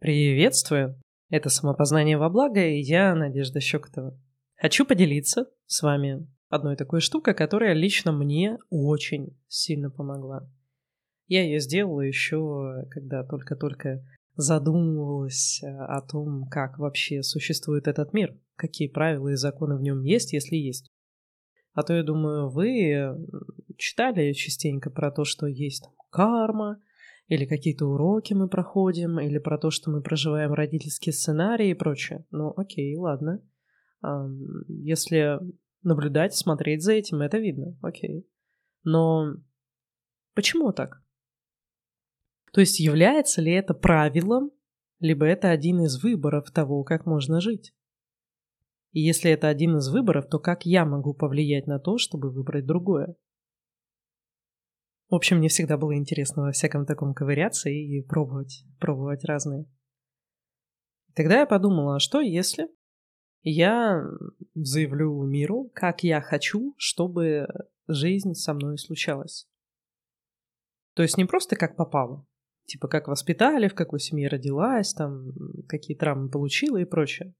Приветствую! Это «Самопознание во благо» и я, Надежда Щекотова. Хочу поделиться с вами одной такой штукой, которая лично мне очень сильно помогла. Я ее сделала еще, когда только-только задумывалась о том, как вообще существует этот мир, какие правила и законы в нем есть, если есть. А то, я думаю, вы читали частенько про то, что есть карма, или какие-то уроки мы проходим, или про то, что мы проживаем родительские сценарии и прочее. Ну, окей, ладно. Если наблюдать, смотреть за этим, это видно, окей. Но почему так? То есть является ли это правилом, либо это один из выборов того, как можно жить? И если это один из выборов, то как я могу повлиять на то, чтобы выбрать другое? В общем, мне всегда было интересно во всяком таком ковыряться и пробовать, пробовать разные. Тогда я подумала, а что если я заявлю миру, как я хочу, чтобы жизнь со мной случалась. То есть не просто как попало, типа как воспитали, в какой семье родилась, там какие травмы получила и прочее.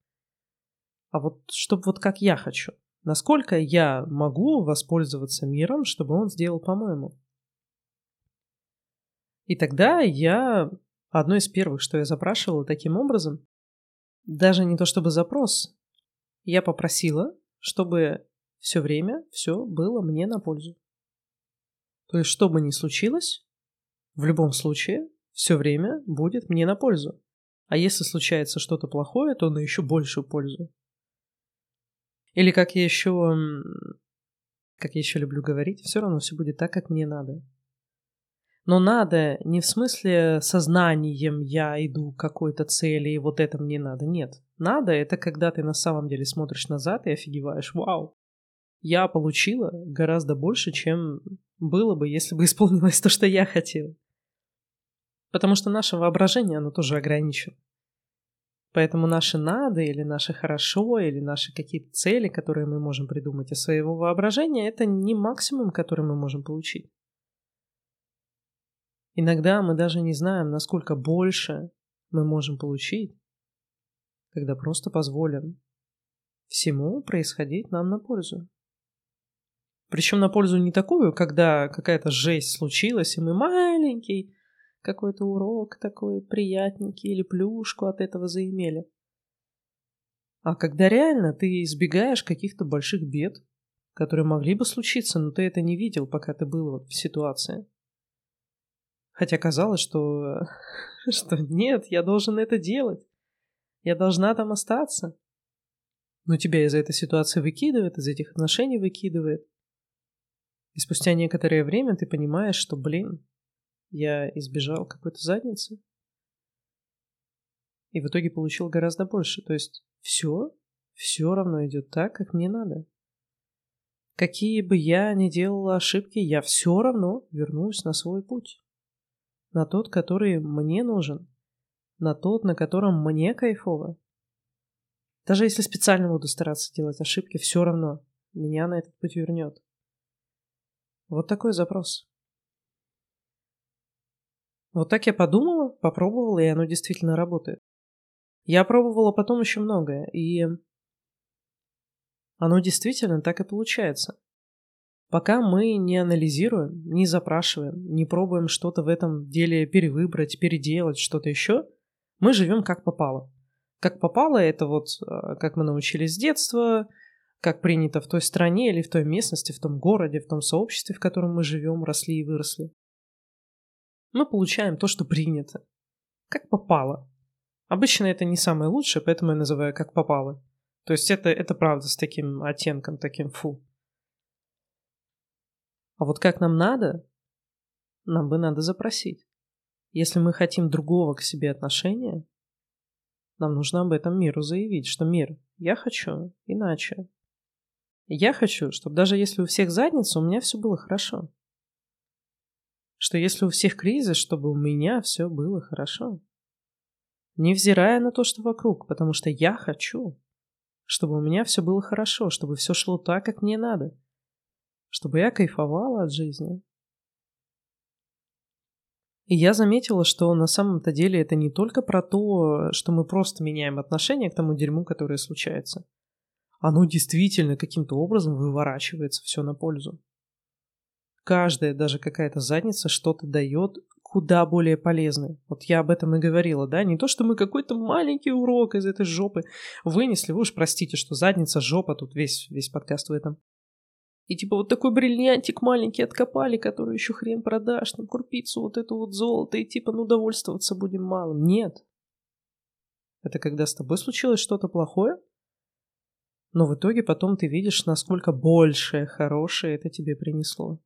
А вот чтобы вот как я хочу. Насколько я могу воспользоваться миром, чтобы он сделал по-моему. И тогда я... Одно из первых, что я запрашивала таким образом, даже не то чтобы запрос, я попросила, чтобы все время все было мне на пользу. То есть, что бы ни случилось, в любом случае, все время будет мне на пользу. А если случается что-то плохое, то на еще большую пользу. Или как я еще, как я еще люблю говорить, все равно все будет так, как мне надо. Но надо не в смысле сознанием я иду к какой-то цели, и вот это мне надо. Нет. Надо это когда ты на самом деле смотришь назад и офигеваешь. Вау, я получила гораздо больше, чем было бы, если бы исполнилось то, что я хотела. Потому что наше воображение, оно тоже ограничено. Поэтому наше надо или наше хорошо, или наши какие-то цели, которые мы можем придумать из своего воображения, это не максимум, который мы можем получить. Иногда мы даже не знаем, насколько больше мы можем получить, когда просто позволим всему происходить нам на пользу. Причем на пользу не такую, когда какая-то жесть случилась, и мы маленький какой-то урок такой приятненький или плюшку от этого заимели. А когда реально ты избегаешь каких-то больших бед, которые могли бы случиться, но ты это не видел, пока ты был в ситуации. Хотя казалось, что, что нет, я должен это делать. Я должна там остаться. Но тебя из этой ситуации выкидывает, из этих отношений выкидывает. И спустя некоторое время ты понимаешь, что, блин, я избежал какой-то задницы. И в итоге получил гораздо больше. То есть все, все равно идет так, как мне надо. Какие бы я ни делала ошибки, я все равно вернусь на свой путь на тот, который мне нужен, на тот, на котором мне кайфово. Даже если специально буду стараться делать ошибки, все равно меня на этот путь вернет. Вот такой запрос. Вот так я подумала, попробовала, и оно действительно работает. Я пробовала потом еще многое, и оно действительно так и получается. Пока мы не анализируем, не запрашиваем, не пробуем что-то в этом деле перевыбрать, переделать, что-то еще, мы живем как попало. Как попало, это вот а, как мы научились с детства, как принято в той стране или в той местности, в том городе, в том сообществе, в котором мы живем, росли и выросли. Мы получаем то, что принято. Как попало. Обычно это не самое лучшее, поэтому я называю как попало. То есть это, это правда с таким оттенком, таким фу. А вот как нам надо, нам бы надо запросить. Если мы хотим другого к себе отношения, нам нужно об этом миру заявить, что мир, я хочу иначе. Я хочу, чтобы даже если у всех задница, у меня все было хорошо. Что если у всех кризис, чтобы у меня все было хорошо. Невзирая на то, что вокруг, потому что я хочу, чтобы у меня все было хорошо, чтобы все шло так, как мне надо – чтобы я кайфовала от жизни. И я заметила, что на самом-то деле это не только про то, что мы просто меняем отношение к тому дерьму, которое случается. Оно действительно каким-то образом выворачивается все на пользу. Каждая, даже какая-то задница что-то дает куда более полезное. Вот я об этом и говорила, да? Не то, что мы какой-то маленький урок из этой жопы вынесли. Вы уж простите, что задница, жопа, тут весь, весь подкаст в этом. И типа вот такой бриллиантик маленький откопали, который еще хрен продашь, там курпицу вот эту вот золото, и типа ну довольствоваться будем малым. Нет. Это когда с тобой случилось что-то плохое, но в итоге потом ты видишь, насколько большее хорошее это тебе принесло.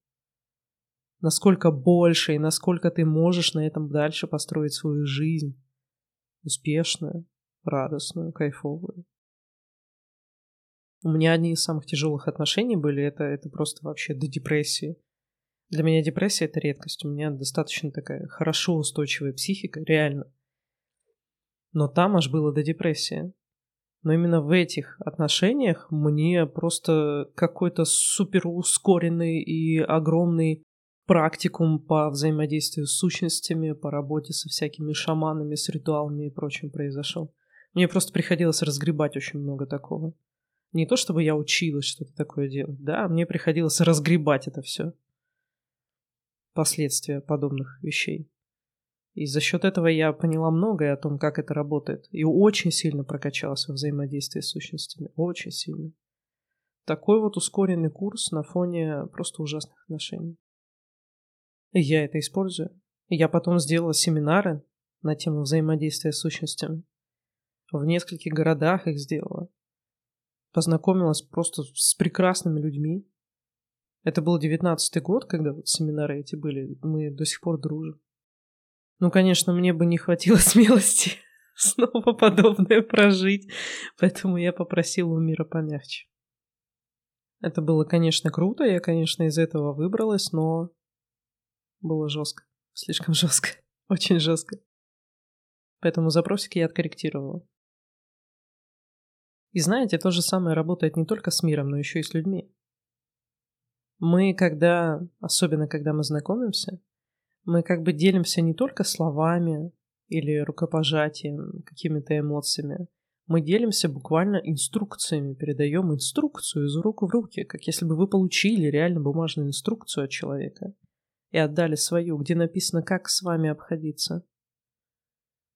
Насколько больше и насколько ты можешь на этом дальше построить свою жизнь. Успешную, радостную, кайфовую. У меня одни из самых тяжелых отношений были, это, это просто вообще до депрессии. Для меня депрессия — это редкость. У меня достаточно такая хорошо устойчивая психика, реально. Но там аж было до депрессии. Но именно в этих отношениях мне просто какой-то супер ускоренный и огромный практикум по взаимодействию с сущностями, по работе со всякими шаманами, с ритуалами и прочим произошел. Мне просто приходилось разгребать очень много такого. Не то чтобы я училась что-то такое делать, да, мне приходилось разгребать это все. Последствия подобных вещей. И за счет этого я поняла многое о том, как это работает. И очень сильно прокачалась во взаимодействии с сущностями. Очень сильно. Такой вот ускоренный курс на фоне просто ужасных отношений. И я это использую. Я потом сделала семинары на тему взаимодействия с сущностями. В нескольких городах их сделала познакомилась просто с прекрасными людьми. Это был девятнадцатый год, когда вот семинары эти были. Мы до сих пор дружим. Ну, конечно, мне бы не хватило смелости снова подобное прожить, поэтому я попросила у мира помягче. Это было, конечно, круто, я, конечно, из этого выбралась, но было жестко, слишком жестко, очень жестко. Поэтому запросик я откорректировала. И знаете, то же самое работает не только с миром, но еще и с людьми. Мы, когда, особенно когда мы знакомимся, мы как бы делимся не только словами или рукопожатием, какими-то эмоциями. Мы делимся буквально инструкциями, передаем инструкцию из рук в руки, как если бы вы получили реально бумажную инструкцию от человека и отдали свою, где написано, как с вами обходиться.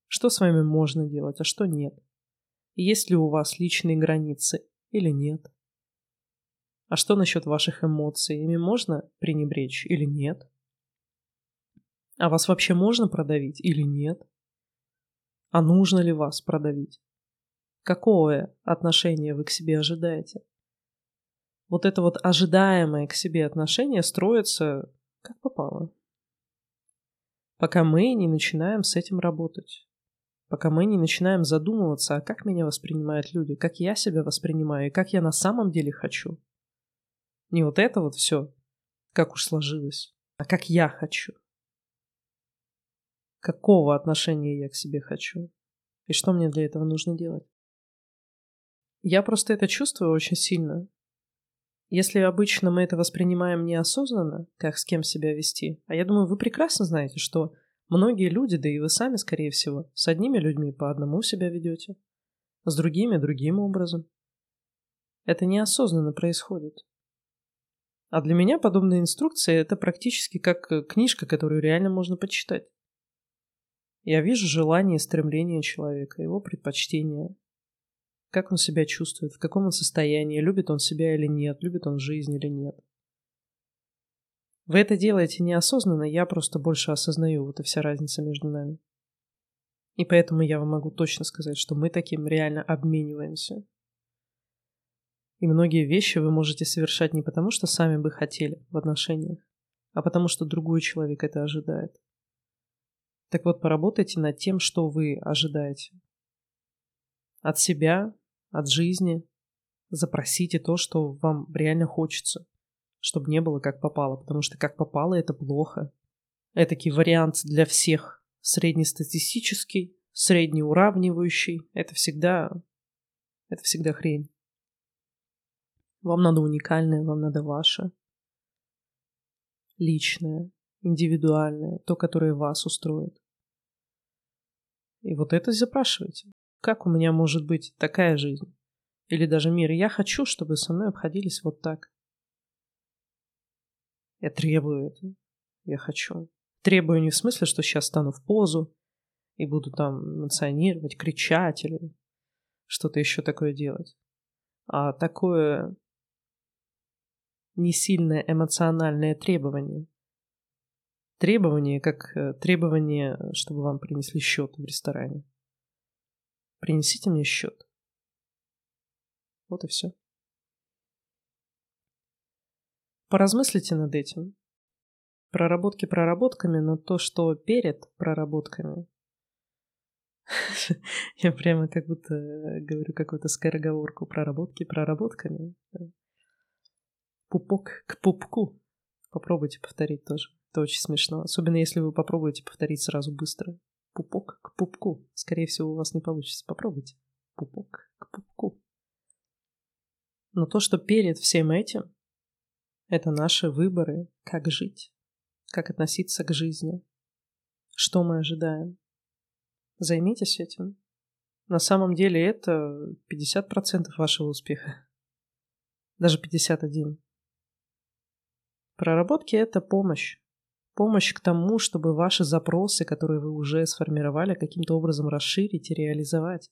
Что с вами можно делать, а что нет есть ли у вас личные границы или нет. А что насчет ваших эмоций? Ими можно пренебречь или нет? А вас вообще можно продавить или нет? А нужно ли вас продавить? Какое отношение вы к себе ожидаете? Вот это вот ожидаемое к себе отношение строится как попало. Пока мы не начинаем с этим работать пока мы не начинаем задумываться, а как меня воспринимают люди, как я себя воспринимаю и как я на самом деле хочу. Не вот это вот все, как уж сложилось, а как я хочу. Какого отношения я к себе хочу? И что мне для этого нужно делать? Я просто это чувствую очень сильно. Если обычно мы это воспринимаем неосознанно, как с кем себя вести, а я думаю, вы прекрасно знаете, что Многие люди, да и вы сами, скорее всего, с одними людьми по одному себя ведете, с другими другим образом. Это неосознанно происходит. А для меня подобные инструкции это практически как э, книжка, которую реально можно почитать. Я вижу желание и стремление человека, его предпочтения, как он себя чувствует, в каком он состоянии, любит он себя или нет, любит он жизнь или нет. Вы это делаете неосознанно, я просто больше осознаю, вот и вся разница между нами. И поэтому я вам могу точно сказать, что мы таким реально обмениваемся. И многие вещи вы можете совершать не потому, что сами бы хотели в отношениях, а потому что другой человек это ожидает. Так вот, поработайте над тем, что вы ожидаете. От себя, от жизни. Запросите то, что вам реально хочется – чтобы не было как попало, потому что как попало это плохо. Этакий вариант для всех среднестатистический, среднеуравнивающий, это всегда, это всегда хрень. Вам надо уникальное, вам надо ваше. Личное, индивидуальное, то, которое вас устроит. И вот это запрашивайте. Как у меня может быть такая жизнь? Или даже мир. Я хочу, чтобы со мной обходились вот так. Я требую это. Я хочу. Требую не в смысле, что сейчас стану в позу и буду там эмоционировать, кричать или что-то еще такое делать. А такое не сильное эмоциональное требование. Требование, как э, требование, чтобы вам принесли счет в ресторане. Принесите мне счет. Вот и все. Поразмыслите над этим. Проработки проработками, но то, что перед проработками, я прямо как будто говорю какую-то скороговорку проработки проработками. Пупок к пупку. Попробуйте повторить тоже. Это очень смешно. Особенно если вы попробуете повторить сразу быстро. Пупок к пупку. Скорее всего, у вас не получится. Попробуйте. Пупок к пупку. Но то, что перед всем этим, это наши выборы, как жить, как относиться к жизни, что мы ожидаем. Займитесь этим. На самом деле это 50% вашего успеха. Даже 51%. Проработки — это помощь. Помощь к тому, чтобы ваши запросы, которые вы уже сформировали, каким-то образом расширить и реализовать.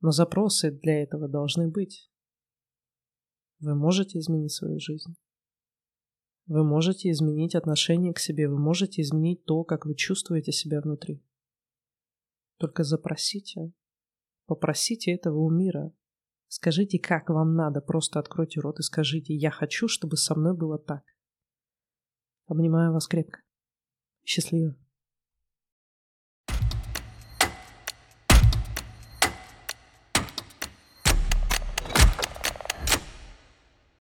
Но запросы для этого должны быть. Вы можете изменить свою жизнь. Вы можете изменить отношение к себе, вы можете изменить то, как вы чувствуете себя внутри. Только запросите, попросите этого у мира, Скажите, как вам надо, просто откройте рот и скажите, я хочу, чтобы со мной было так. Обнимаю вас крепко. Счастливо.